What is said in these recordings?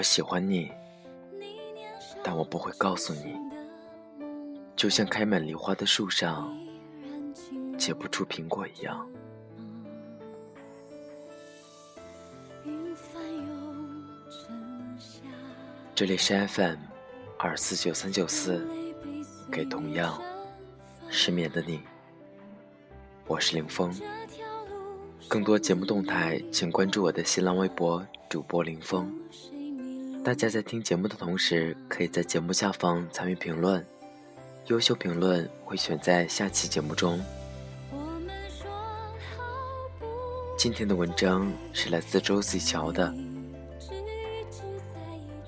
我喜欢你，但我不会告诉你。就像开满梨花的树上结不出苹果一样。这里是 FM 二四九三九四，给同样失眠的你，我是林峰。更多节目动态，请关注我的新浪微博主播林峰。大家在听节目的同时，可以在节目下方参与评论，优秀评论会选在下期节目中。今天的文章是来自周子乔的。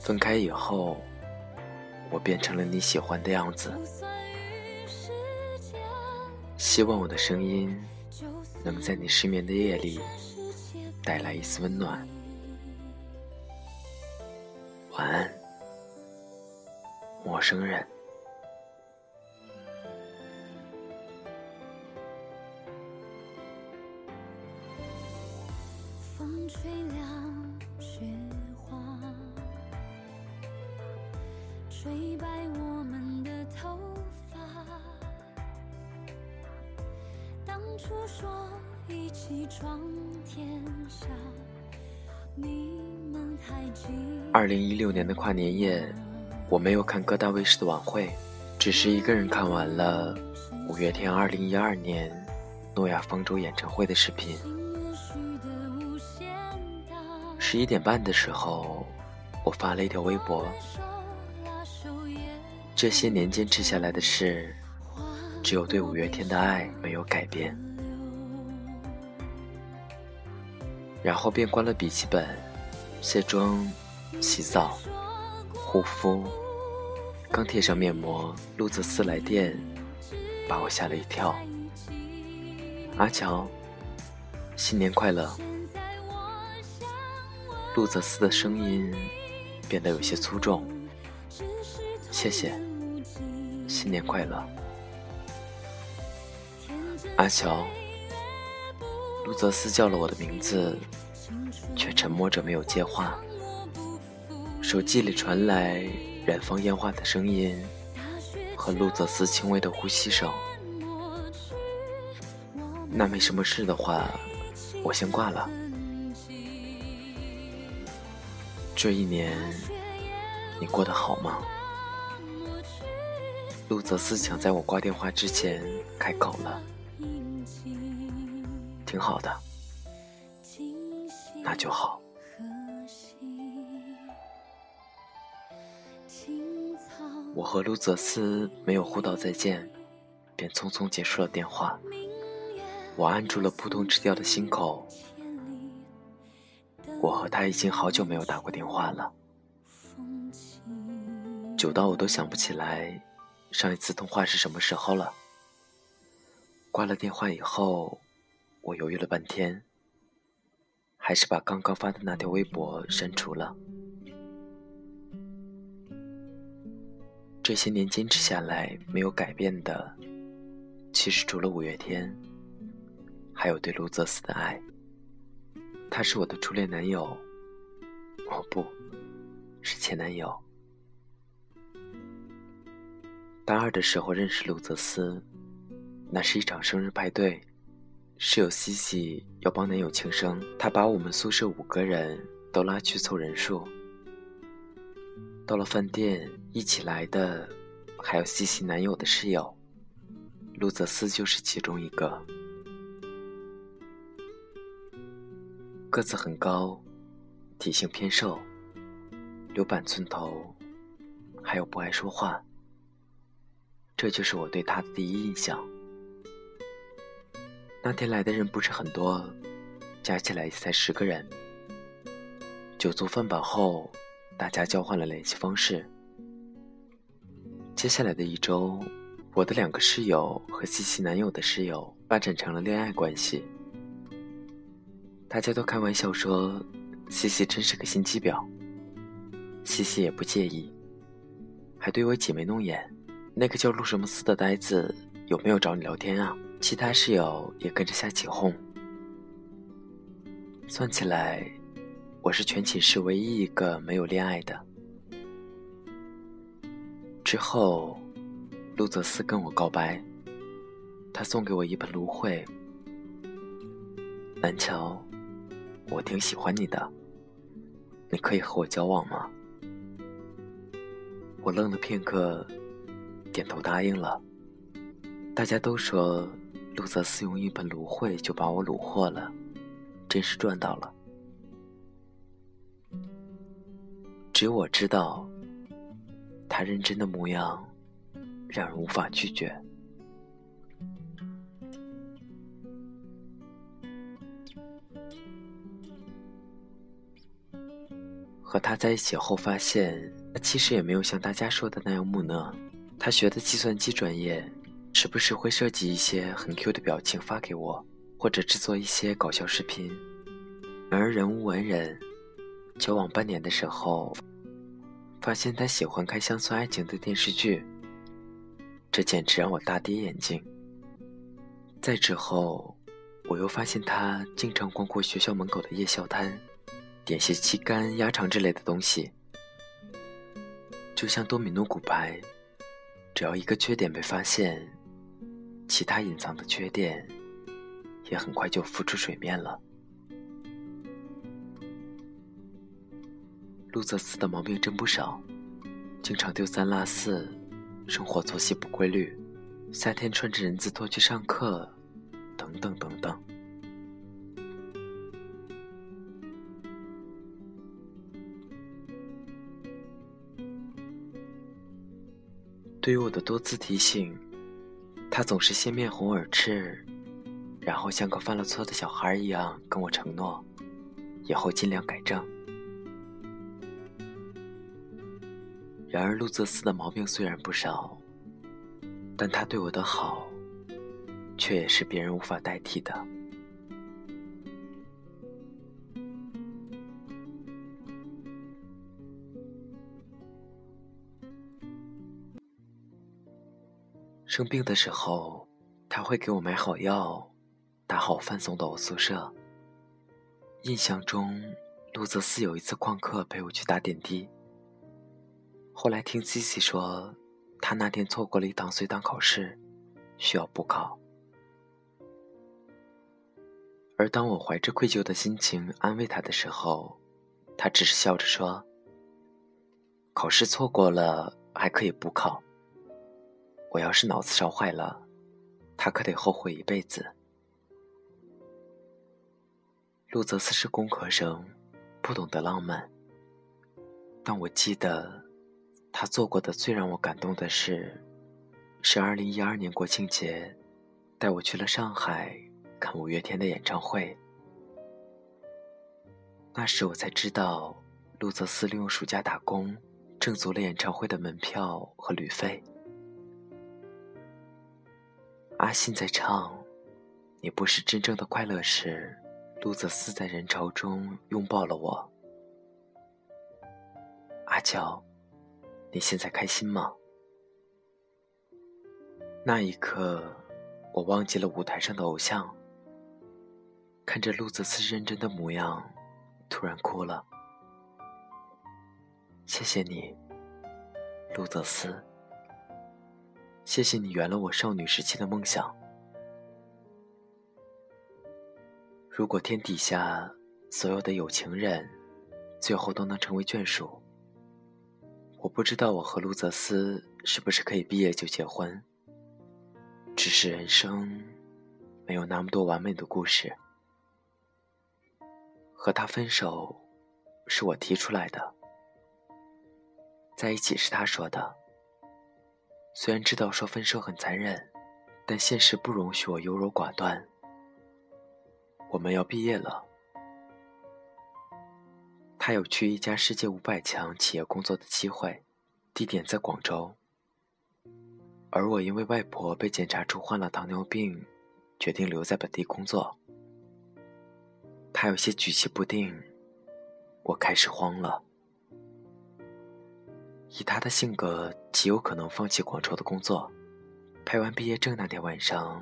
分开以后，我变成了你喜欢的样子。希望我的声音能在你失眠的夜里带来一丝温暖。晚安，陌生人。二零一六年的跨年夜，我没有看各大卫视的晚会，只是一个人看完了五月天二零一二年诺亚方舟演唱会的视频。十一点半的时候，我发了一条微博。这些年坚持下来的事，只有对五月天的爱没有改变。然后便关了笔记本，卸妆、洗澡、护肤，刚贴上面膜，陆泽斯来电，把我吓了一跳。阿乔，新年快乐！陆泽斯的声音变得有些粗重，谢谢。新年快乐，阿乔。陆泽斯叫了我的名字，却沉默着没有接话。手机里传来燃放烟花的声音和陆泽斯轻微的呼吸声。那没什么事的话，我先挂了。这一年，你过得好吗？陆泽斯想在我挂电话之前开口了，挺好的，那就好。我和陆泽思没有互道再见，便匆匆结束了电话。我按住了扑通直掉的心口。我和他已经好久没有打过电话了，久到我都想不起来。上一次通话是什么时候了？挂了电话以后，我犹豫了半天，还是把刚刚发的那条微博删除了。这些年坚持下来没有改变的，其实除了五月天，还有对卢泽斯的爱。他是我的初恋男友，哦不，是前男友。大二的时候认识卢泽斯，那是一场生日派对，室友西西要帮男友庆生，他把我们宿舍五个人都拉去凑人数。到了饭店，一起来的还有西西男友的室友，陆泽斯就是其中一个。个子很高，体型偏瘦，留板寸头，还有不爱说话。这就是我对他的第一印象。那天来的人不是很多，加起来才十个人。酒足饭饱后，大家交换了联系方式。接下来的一周，我的两个室友和西西男友的室友发展成了恋爱关系。大家都开玩笑说，西西真是个心机婊。西西也不介意，还对我挤眉弄眼。那个叫陆什么斯的呆子有没有找你聊天啊？其他室友也跟着瞎起哄。算起来，我是全寝室唯一一个没有恋爱的。之后，陆泽思跟我告白，他送给我一盆芦荟。南桥，我挺喜欢你的，你可以和我交往吗？我愣了片刻，点头答应了。大家都说陆泽思用一盆芦荟就把我虏获了。真是赚到了。只有我知道，他认真的模样，让人无法拒绝。和他在一起后，发现他其实也没有像大家说的那样木讷。他学的计算机专业，时不时会设计一些很 Q 的表情发给我。或者制作一些搞笑视频，然而人无完人，交往半年的时候，发现他喜欢看乡村爱情的电视剧，这简直让我大跌眼镜。再之后，我又发现他经常光顾学校门口的夜宵摊，点些鸡肝、鸭肠之类的东西，就像多米诺骨牌，只要一个缺点被发现，其他隐藏的缺点。也很快就浮出水面了。陆泽斯的毛病真不少，经常丢三落四，生活作息不规律，夏天穿着人字拖去上课，等等等等。对于我的多次提醒，他总是先面红耳赤。然后像个犯了错的小孩一样跟我承诺，以后尽量改正。然而陆泽斯的毛病虽然不少，但他对我的好，却也是别人无法代替的。生病的时候，他会给我买好药。打好饭送到我宿舍。印象中，陆泽斯有一次旷课陪我去打点滴。后来听 C C 说，他那天错过了一堂随堂考试，需要补考。而当我怀着愧疚的心情安慰他的时候，他只是笑着说：“考试错过了还可以补考。我要是脑子烧坏了，他可得后悔一辈子。”陆泽斯是工科生，不懂得浪漫。但我记得，他做过的最让我感动的事，是二零一二年国庆节，带我去了上海看五月天的演唱会。那时我才知道，陆泽斯利用暑假打工，挣足了演唱会的门票和旅费。阿信在唱《你不是真正的快乐》时。陆泽斯在人潮中拥抱了我。阿娇，你现在开心吗？那一刻，我忘记了舞台上的偶像，看着陆泽斯认真的模样，突然哭了。谢谢你，陆泽斯。谢谢你圆了我少女时期的梦想。如果天底下所有的有情人，最后都能成为眷属，我不知道我和陆泽斯是不是可以毕业就结婚。只是人生没有那么多完美的故事。和他分手，是我提出来的。在一起是他说的。虽然知道说分手很残忍，但现实不容许我优柔寡断。我们要毕业了，他有去一家世界五百强企业工作的机会，地点在广州。而我因为外婆被检查出患了糖尿病，决定留在本地工作。他有些举棋不定，我开始慌了。以他的性格，极有可能放弃广州的工作。拍完毕业证那天晚上，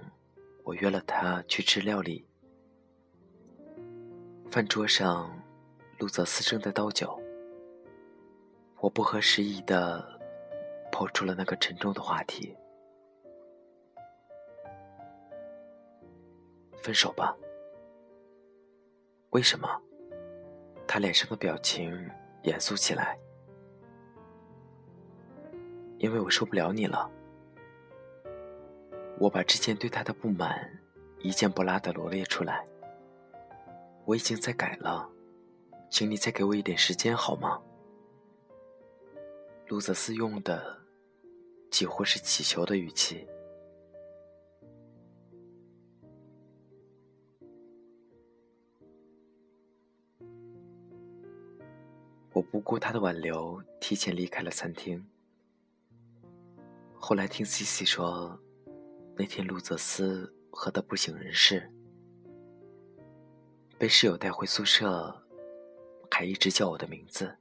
我约了他去吃料理。饭桌上，路泽斯正在倒酒。我不合时宜的抛出了那个沉重的话题：“分手吧。”为什么？他脸上的表情严肃起来。因为我受不了你了。我把之前对他的不满一件不落的罗列出来。我已经在改了，请你再给我一点时间好吗？路泽斯用的几乎是乞求的语气。我不顾他的挽留，提前离开了餐厅。后来听 C C 说，那天路泽斯喝得不省人事，被室友带回宿舍，还一直叫我的名字。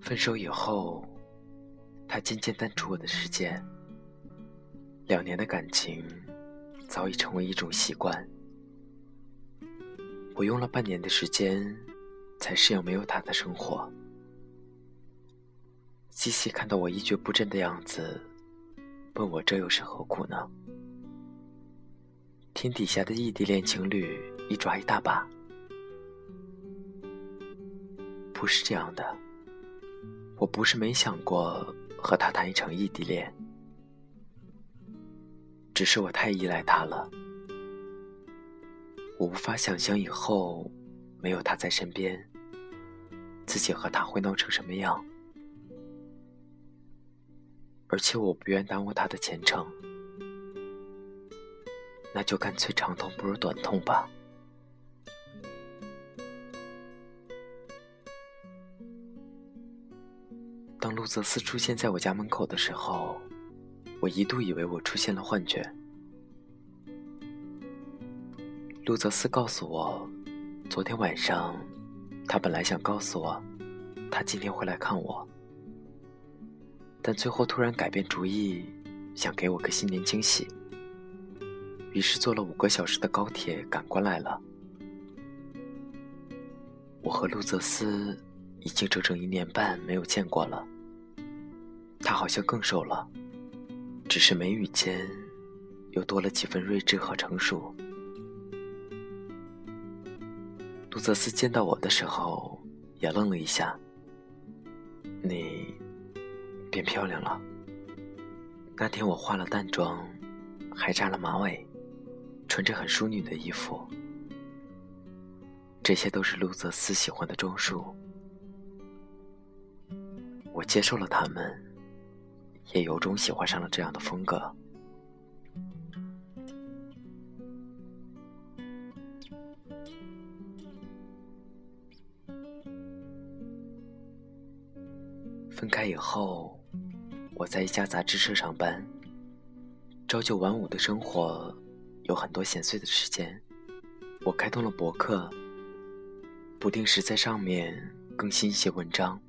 分手以后，他渐渐淡出我的世界。两年的感情，早已成为一种习惯。我用了半年的时间，才适应没有他的生活。西西看到我一蹶不振的样子，问我这又是何苦呢？天底下的异地恋情侣一抓一大把，不是这样的。我不是没想过和他谈一场异地恋，只是我太依赖他了。我无法想象以后没有他在身边，自己和他会闹成什么样。而且我不愿耽误他的前程，那就干脆长痛不如短痛吧。当路泽斯出现在我家门口的时候，我一度以为我出现了幻觉。路泽斯告诉我，昨天晚上，他本来想告诉我，他今天会来看我，但最后突然改变主意，想给我个新年惊喜，于是坐了五个小时的高铁赶过来了。我和路泽斯已经整整一年半没有见过了，他好像更瘦了，只是眉宇间又多了几分睿智和成熟。路泽斯见到我的时候，也愣了一下。你变漂亮了。那天我化了淡妆，还扎了马尾，穿着很淑女的衣服。这些都是陆泽斯喜欢的装束。我接受了他们，也由衷喜欢上了这样的风格。分开以后，我在一家杂志社上班。朝九晚五的生活，有很多闲碎的时间。我开通了博客，不定时在上面更新一些文章，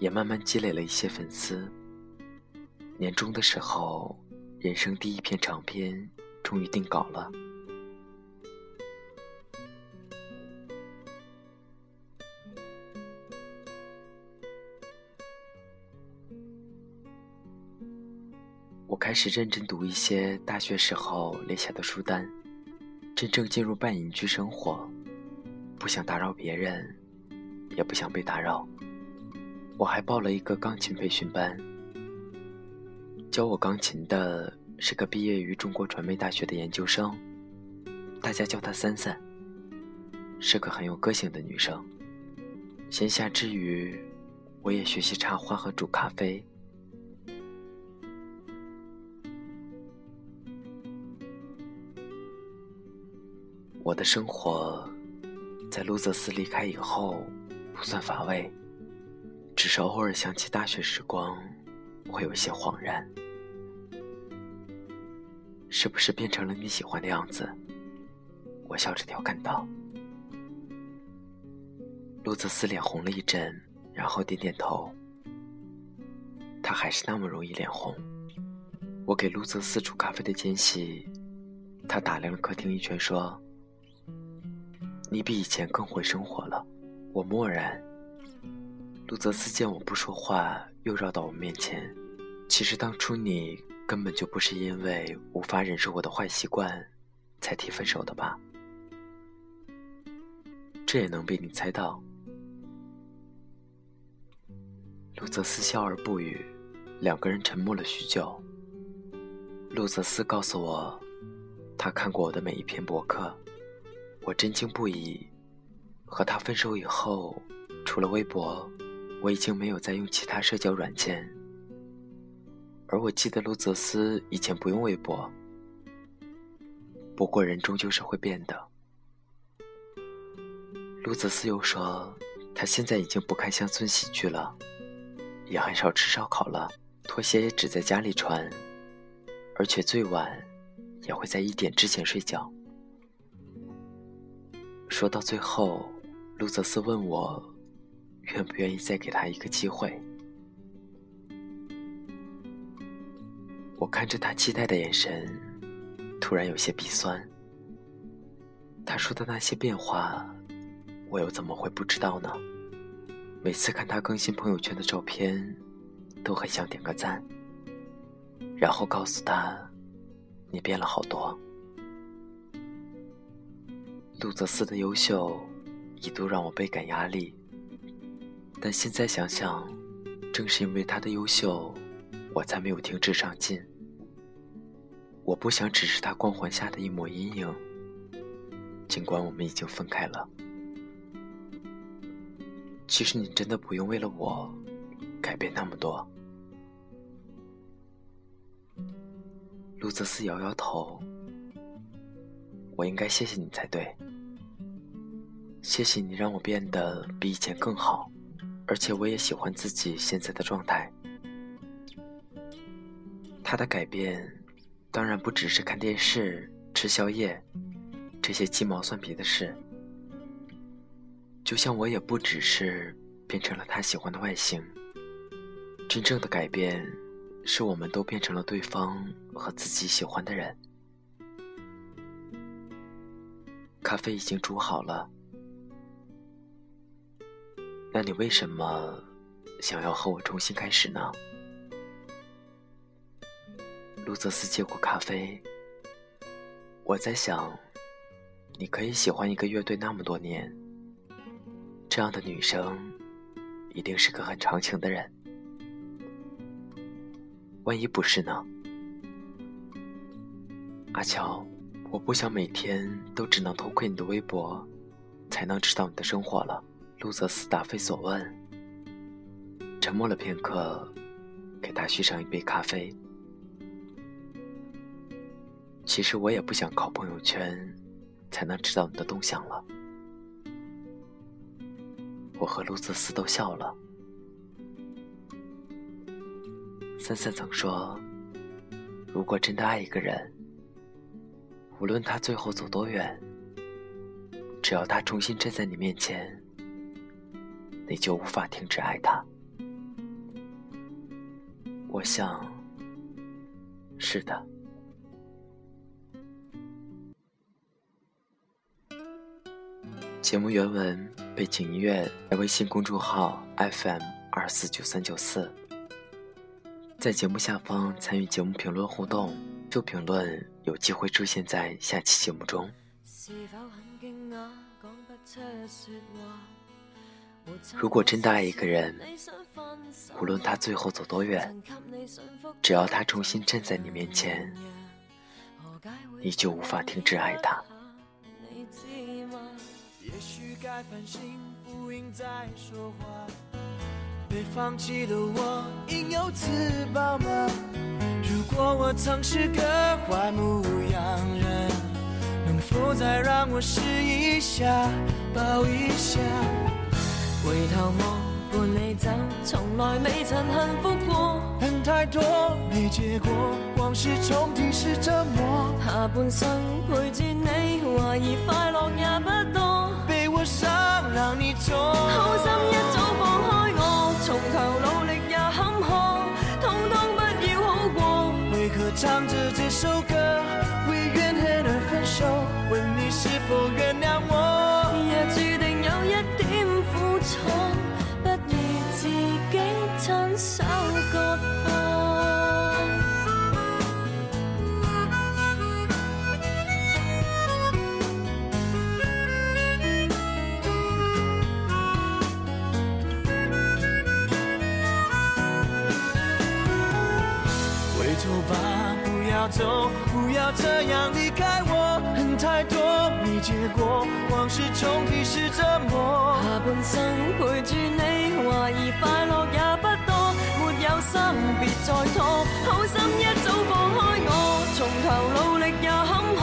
也慢慢积累了一些粉丝。年终的时候，人生第一篇长篇终于定稿了。开始认真读一些大学时候列下的书单，真正进入半隐居生活，不想打扰别人，也不想被打扰。我还报了一个钢琴培训班，教我钢琴的是个毕业于中国传媒大学的研究生，大家叫她三三，是个很有个性的女生。闲暇之余，我也学习插花和煮咖啡。我的生活，在路泽斯离开以后，不算乏味，只是偶尔想起大学时光，会有些恍然。是不是变成了你喜欢的样子？我笑着调侃道。路泽斯脸红了一阵，然后点点头。他还是那么容易脸红，我给路泽斯煮咖啡的间隙，他打量了客厅一圈，说：“你比以前更会生活了。”我默然。陆泽斯见我不说话，又绕到我面前：“其实当初你根本就不是因为无法忍受我的坏习惯，才提分手的吧？这也能被你猜到。”陆泽斯笑而不语，两个人沉默了许久。陆泽斯告诉我，他看过我的每一篇博客，我震惊不已。和他分手以后，除了微博，我已经没有再用其他社交软件。而我记得卢泽斯以前不用微博。不过人终究是会变的。卢泽斯又说，他现在已经不看乡村喜剧了。也很少吃烧烤了，拖鞋也只在家里穿，而且最晚也会在一点之前睡觉。说到最后，路泽斯问我，愿不愿意再给他一个机会。我看着他期待的眼神，突然有些鼻酸。他说的那些变化，我又怎么会不知道呢？每次看他更新朋友圈的照片，都很想点个赞，然后告诉他：“你变了好多。”陆泽斯的优秀一度让我倍感压力，但现在想想，正是因为他的优秀，我才没有停止上进。我不想只是他光环下的一抹阴影，尽管我们已经分开了。其实你真的不用为了我改变那么多。路泽斯摇摇头，我应该谢谢你才对。谢谢你让我变得比以前更好，而且我也喜欢自己现在的状态。他的改变，当然不只是看电视、吃宵夜这些鸡毛蒜皮的事。就像我也不只是变成了他喜欢的外形，真正的改变是我们都变成了对方和自己喜欢的人。咖啡已经煮好了，那你为什么想要和我重新开始呢？路泽斯接过咖啡，我在想，你可以喜欢一个乐队那么多年。这样的女生，一定是个很长情的人。万一不是呢？阿乔，我不想每天都只能偷窥你的微博，才能知道你的生活了。路泽斯答非所问，沉默了片刻，给他续上一杯咖啡。其实我也不想靠朋友圈，才能知道你的动向了。我和路泽斯都笑了。三三曾说：“如果真的爱一个人，无论他最后走多远，只要他重新站在你面前，你就无法停止爱他。”我想，是的。节目原文。背景音乐在微信公众号 FM 二四九三九四，在节目下方参与节目评论互动，就评论有机会出现在下期节目中。如果真的爱一个人，无论他最后走多远，只要他重新站在你面前，你就无法停止爱他。该反省，不应再说话。被放弃的我，应有自保吗？如果我曾是个坏牧羊人，能否再让我试一下，抱一下？回头望，伴你走，从来未曾幸福过。恨太多，没结果，往事重提是折磨。下半生陪住你，怀疑快乐也不多。被我伤让你重，好心一早放开从头努力也坎坷，通通不要好过。为何唱着这首歌，为怨恨而分手，问你是否原谅我？要走，不要这样离开我。恨太多，没结果，往事重提是折磨。下半生陪住你，怀疑快乐也不多，没有心别再拖，好心一早放开我，从头努力也坎坷，